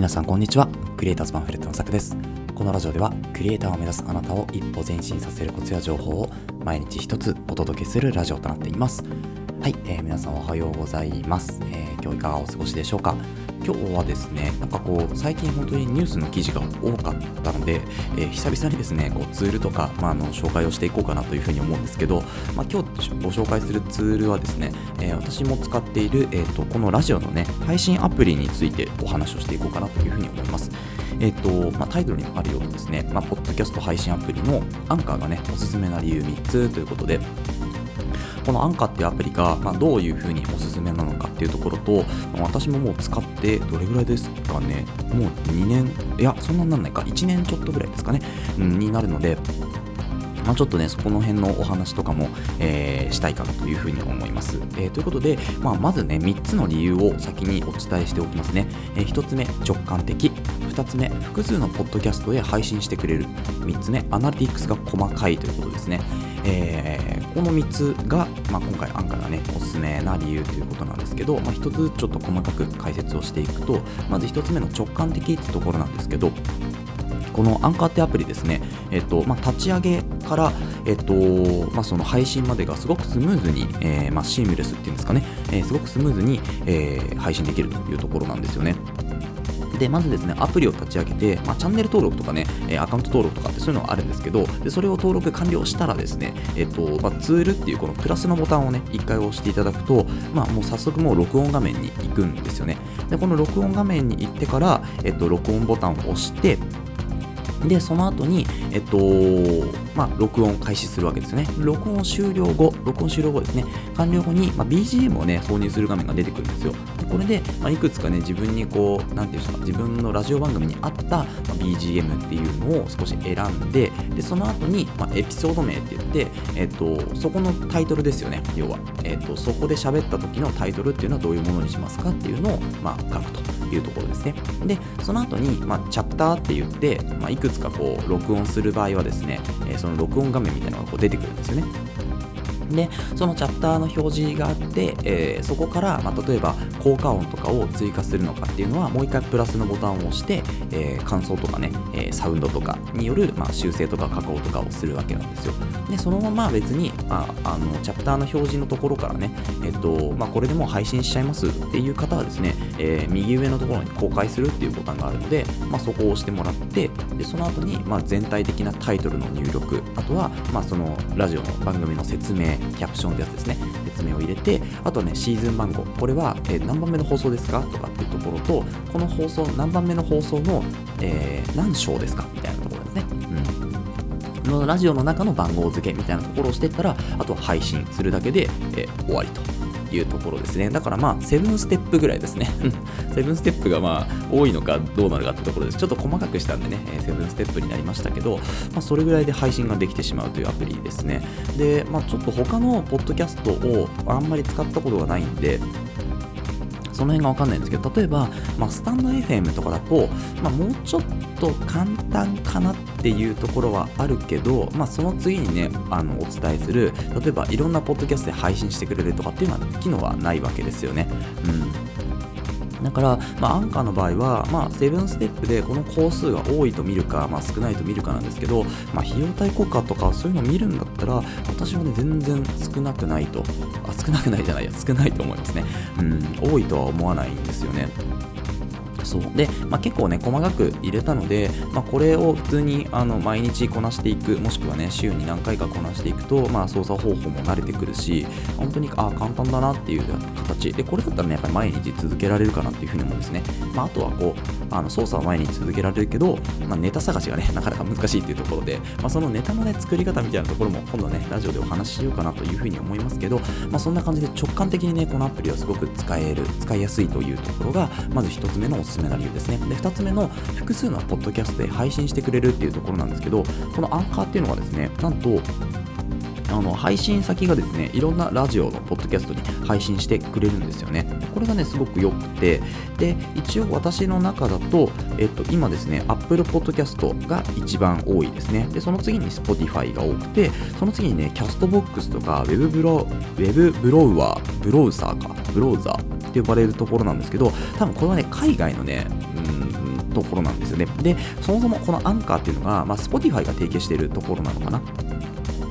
皆さんこんにちは。クリエイターズパンフレットのさくです。このラジオではクリエイターを目指すあなたを一歩前進させるコツや情報を毎日一つお届けするラジオとなっています。はい、えー、皆さんおはようございます、えー、今日いかがお過ごしでしょうか？今日はですね、なんかこう、最近本当にニュースの記事が多かったので、えー、久々にですね、こうツールとか、まあ、の紹介をしていこうかなというふうに思うんですけど、まあ、今日ご紹介するツールはですね、えー、私も使っている、えーと、このラジオのね、配信アプリについてお話をしていこうかなというふうに思います。え、ー、と、まあ、タイトルにあるようにですね、まあ、ポッドキャスト配信アプリのアンカーがね、おすすめな理由3つということで、このアンカーっていうアプリが、まあ、どういうふうにおすすめなのかっていうところと、私ももう使ってどれぐらいですかね。もう2年いやそんなになんないか。1年ちょっとぐらいですかね、うん、になるのでまあ、ちょっとね、そこの辺のお話とかも、えー、したいかなというふうに思います。えー、ということで、まあ、まずね、3つの理由を先にお伝えしておきますね。えー、1つ目、直感的。2つ目、複数のポッドキャストへ配信してくれる。3つ目、アナリティクスが細かいということですね。えー、この3つが、まあ、今回アンカーがね、おすすめな理由ということなんですけど、まあ、1つずつちょっと細かく解説をしていくと、まず1つ目の直感的ってところなんですけど、このアンカーってアプリですね、えっとまあ、立ち上げから、えっとまあ、その配信までがすごくスムーズに、えーまあ、シームレスっていうんですかね、えー、すごくスムーズに、えー、配信できるというところなんですよね。で、まずですね、アプリを立ち上げて、まあ、チャンネル登録とかね、えアカウント登録とかってそういうのがあるんですけど、でそれを登録完了したらですね、えっと、まあ、ツールっていうこのプラスのボタンをね、一回押していただくと、まあ、もう早速もう録音画面に行くんですよね。で、この録音画面に行ってから、えっと、録音ボタンを押して、で、その後に、えっと、まあ、録音開始するわけですね。録音終了後、録音終了後ですね、完了後に、まあ、BGM をね、挿入する画面が出てくるんですよ。これで、まあ、いくつかね、自分にこう、なんていうんですか、自分のラジオ番組に合った、まあ、BGM っていうのを少し選んで、で、その後に、まあ、エピソード名って言って、えっと、そこのタイトルですよね、要は。えっと、そこで喋った時のタイトルっていうのはどういうものにしますかっていうのを、まあ、書くというところですね。で、その後に、まあ、チャプターって言って、まあ、いくつかこう、録音する場合はですね、えー、その録音画面みたいなのがこう出てくるんですよね。でそのチャプターの表示があって、えー、そこから、まあ、例えば効果音とかを追加するのかっていうのはもう一回プラスのボタンを押して、えー、感想とかね、えー、サウンドとかによる、まあ、修正とか加工とかをするわけなんですよ。でそのまま別に、まあ、あのチャプターの表示のところからね、えっとまあ、これでもう配信しちゃいますっていう方はですね、え右上のところに公開するっていうボタンがあるので、まあ、そこを押してもらってでその後に、まあ、全体的なタイトルの入力あとは、まあ、そのラジオの番組の説明キャプションってやつですね説明を入れてあとねシーズン番号これは、えー、何番目の放送ですか？とかっていうところとこの放送何番目の放送の、えー、何章ですか？みたいなところですね。うん。のラジオの中の番号付けみたいなところをしていったらあとは配信するだけで、えー、終わりと。いうところですね。だからまあ、セブンステップぐらいですね。セブンステップがまあ、多いのかどうなるかってところです。ちょっと細かくしたんでね、セブンステップになりましたけど、まあ、それぐらいで配信ができてしまうというアプリですね。で、まあ、ちょっと他のポッドキャストをあんまり使ったことがないんで、その辺がわかんないんですけど、例えば、まあ、スタンド FM とかだと、まあ、もうちょっと簡単かなっていうところはあるけど、まあ、その次にね、あのお伝えする、例えばいろんなポッドキャストで配信してくれるとかっていうのは機能はないわけですよね。うんだから、まあ、アンカーの場合は、まあ、7ステップでこの工数が多いと見るか、まあ、少ないと見るかなんですけど、まあ、費用対効果とかそういうのを見るんだったら、私はね、全然少なくないと、あ、少なくないじゃないや、少ないと思いますね。うん、多いとは思わないんですよね。そう。で、まあ、結構ね細かく入れたので、まあ、これを普通にあの毎日こなしていくもしくはね週に何回かこなしていくと、まあ、操作方法も慣れてくるし本当にあ簡単だなっていう形。でこれだったらねやっぱり毎日続けられるかなっていうふうに思うんですね、まあ、あとはこうあの操作は毎日続けられるけど、まあ、ネタ探しがね なかなか難しいっていうところで、まあ、そのネタのね作り方みたいなところも今度ねラジオでお話ししようかなというふうに思いますけど、まあ、そんな感じで直感的にねこのアプリはすごく使える使いやすいというところがまず1つ目のおすすめな理由ですね。で2つ目の複数のポッドキャストで配信してくれるっていうところなんですけどこのアンカーっていうのがですねなんとあの配信先がですねいろんなラジオのポッドキャストに配信してくれるんですよね。これがねすごく良くてで一応私の中だと、えっと、今ですね Apple Podcast が一番多いですね。でその次に Spotify が多くてその次にねキャストボックスとか Web ブロ Web ブロワーブロウザーか。ブロウザー。って呼ばれるところなんですけど多分これはね海外のねうんところなんですよね。で、そもそもこのアンカーっていうのが、まあ、Spotify が提携しているところなのかな？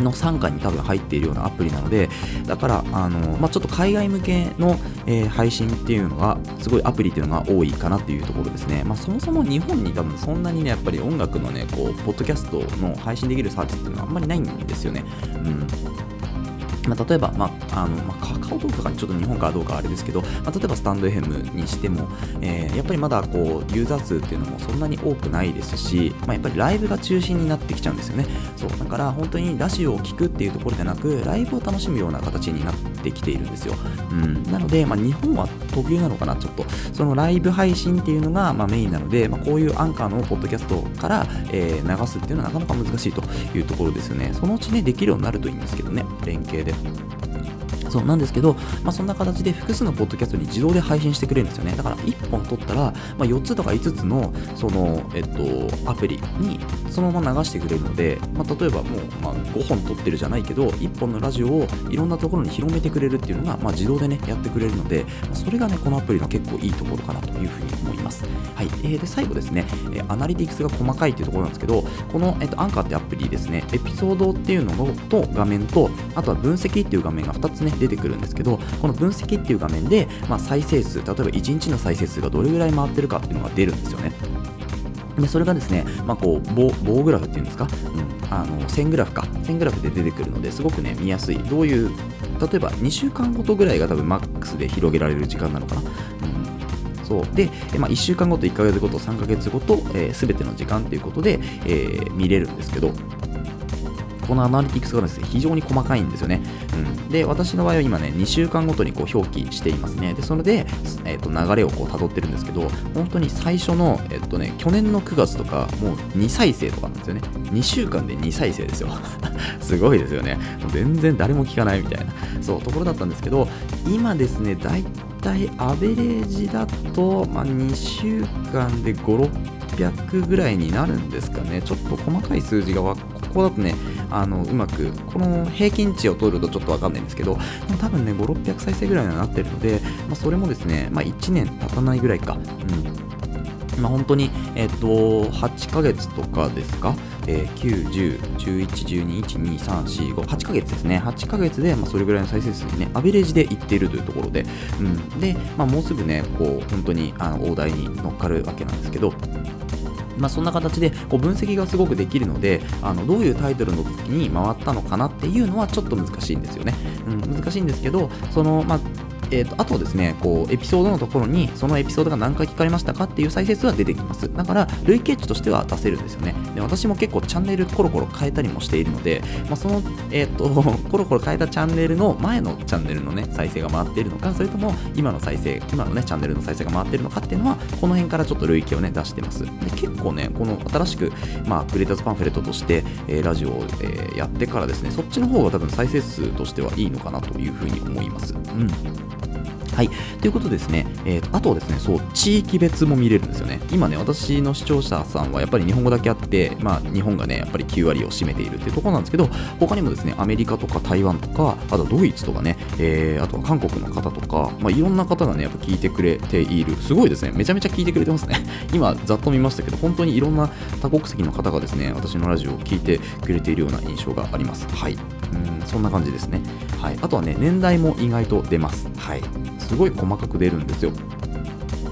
の傘下に多分入っているようなアプリなので、だから、あのまあ、ちょっと海外向けの、えー、配信っていうのが、すごいアプリっていうのが多いかなっていうところですね。まあ、そもそも日本に多分そんなにね、やっぱり音楽のね、こう、ポッドキャストの配信できるサービスっていうのはあんまりないんですよね。うんまあ、例えば、まああのまあ、カカオトークとかにちょっと日本かどうかあれですけど、まあ、例えばスタンド FM にしても、えー、やっぱりまだこうユーザー数っていうのもそんなに多くないですし、まあ、やっぱりライブが中心になってきちゃうんですよね。そうだから本当にラジオを聴くっていうところでなくライブを楽しむような形になってきているんですよ、うん、なので、まあ、日本は特有なのかなちょっと。そのライブ配信っていうのが、まあ、メインなので、まあ、こういうアンカーのポッドキャストから、えー、流すっていうのはなかなか難しいというところですよね。そのうちねできるようになるといいんですけどね。連携で。そうなんですけど、まあ、そんな形で複数のポッドキャストに自動で配信してくれるんですよね。だから1本取ったら、まあ、4つとか5つのその、えっと、アプリにそのまま流してくれるので、まあ、例えばもう、まあ、5本撮ってるじゃないけど、1本のラジオをいろんなところに広めてくれるっていうのが、まあ、自動でね、やってくれるので、それがね、このアプリの結構いいところかなというふうに思います。はい。えー、で、最後ですね、えー、アナリティクスが細かいっていうところなんですけど、この、えっと、アンカーってアプリですね、エピソードっていうのと画面と、あとは分析っていう画面が2つね、出てくるんですけど、この分析っていう画面で、まあ、再生数、例えば1日の再生数がどれぐらい回ってるかっていうのが出るんですよね。でそれがですね、まあ、こう棒棒グラフっていうんですか、うん、あの線グラフか、線グラフで出てくるのですごくね、見やすい。どういう、例えば2週間ごとぐらいが多分マックスで広げられる時間なのかな。うんそうで、まあ、1週間ごと、1ヶ月ごと、3ヶ月ごと、す、えー、べ、ての時間ということで、えー、見れるんですけど、このアナリティクスがですね、非常に細かいんですよね。うん、で、私の場合は今ね、2週間ごとにこう表記していますね。で、それで、えー、と流れをこう辿ってるんですけど、本当に最初の、えっ、ー、とね、去年の9月とか、もう2再生とかなんですよね。2週間で2再生ですよ。すごいですよね。全然誰も聞かないみたいな、そう、ところだったんですけど、今ですね、大体アベレージだと、まあ、2週間で5、6 800ぐらいになるんですかね。ちょっと細かい数字がここだとね、あのうまくこの平均値を取るとちょっとわかんないんですけど多分ね5600再生ぐらいにはなってるので、まあ、それもですね、まあ、1年経たないぐらいか、うん。まあ、本当に、えっ、ー、と、8ヶ月とかですか、えー、9、10、11、12、1、2、3、4、5、8ヶ月ですね。8ヶ月で、まあ、それぐらいの再生数にね、アベレージでいっているというところで、うん。で、まあ、もうすぐね、こう、本当に、あの、大台に乗っかるわけなんですけど、まあ、そんな形でこう分析がすごくできるのであのどういうタイトルの時に回ったのかなっていうのはちょっと難しいんですよね、うん、難しいんですけどその、まあえーと、あとですね、こう、エピソードのところに、そのエピソードが何回聞かれましたかっていう再生数は出てきます。だから、累計値としては出せるんですよね。で、私も結構チャンネルコロコロ変えたりもしているので、まあ、その、えっ、ー、と、コロコロ変えたチャンネルの前のチャンネルのね、再生が回っているのか、それとも今の再生、今のね、チャンネルの再生が回っているのかっていうのは、この辺からちょっと累計をね、出してます。で、結構ね、この新しく、まあ、クリエイターズパンフレットとして、えー、ラジオを、えー、やってからですね、そっちの方が多分再生数としてはいいのかなというふうに思います。うん。はい。ということですね、えーと、あとですね、そう、地域別も見れるんですよね。今ね、私の視聴者さんはやっぱり日本語だけあって、まあ、日本がね、やっぱり9割を占めているっていうところなんですけど、他にもですね、アメリカとか台湾とか、あとドイツとかね、えー、あとは韓国の方とか、まあ、いろんな方がね、やっぱ聞いてくれている。すごいですね。めちゃめちゃ聞いてくれてますね。今、ざっと見ましたけど、本当にいろんな多国籍の方がですね、私のラジオを聞いてくれているような印象があります。はい。うん、そんな感じですね。はい。あとはね、年代も意外と出ます。はい。すごい細かく出るんですよ。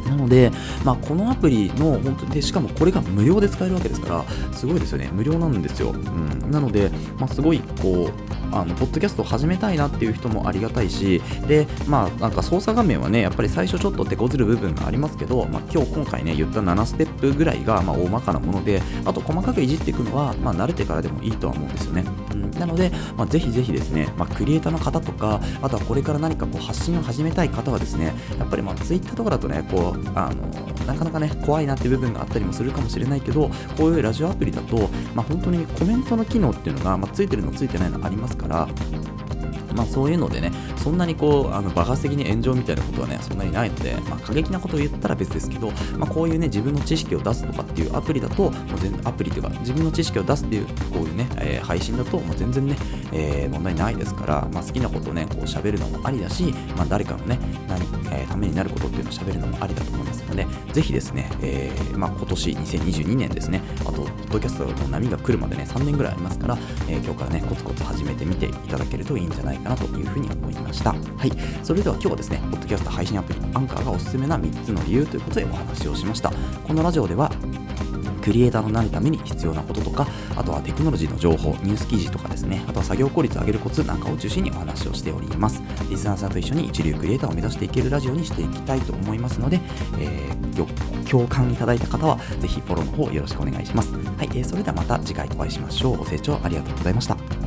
なので、まあ、このアプリの本当でしかもこれが無料で使えるわけですからすごいですよね。無料なんですよ、うん、なので、まあ、すごいこうあのポッドキャストを始めたいなっていう人もありがたいしでまあなんか操作画面はねやっぱり最初ちょっと手こずる部分がありますけど、まあ、今日今回ね言った7ステップぐらいがまあ大まかなものであと細かくいじっていくのはまあ慣れてからでもいいとは思うんですよね、うん、なので、まあ、ぜひぜひですね、まあ、クリエイターの方とかあとはこれから何かこう発信を始めたい方はですねやっぱりまあ Twitter とかだとねこうあのなかなかね怖いなっていう部分があったりもするかもしれないけどこういうラジオアプリだと、まあ、本当にコメントの機能っていうのが、まあ、ついてるのついてないのありますからまあ、そういうのでね、そんなにこう、あの爆発的に炎上みたいなことはね、そんなにないので、まあ、過激なことを言ったら別ですけど、まあ、こういうね、自分の知識を出すとかっていうアプリだと、もう全アプリというか、自分の知識を出すっていう、こういうね、えー、配信だと、もう全然ね、えー、問題ないですから、まあ、好きなことをね、こう喋るのもありだし、まあ、誰かのね、何、えー、ためになることっていうのを喋るのもありだと思いますので、ぜひですね、えー、まあ、今年2022年ですね、あと、ポッドキャストの波が来るまでね、3年ぐらいありますから、えー、今日からね、コツコツ始めてみていただけるといいんじゃないかかなというふうに思いました。はい。それでは今日はですね、ポッドキャスト配信アプリ、アンカーがおすすめな3つの理由ということでお話をしました。このラジオでは、クリエイターになるために必要なこととか、あとはテクノロジーの情報、ニュース記事とかですね、あとは作業効率を上げるコツなんかを中心にお話をしております。リスナーさんと一緒に一流クリエイターを目指していけるラジオにしていきたいと思いますので、えー、共感いただいた方は、ぜひフォローの方よろしくお願いします。はい、えー、それではまた次回お会いしましょう。ご清聴ありがとうございました。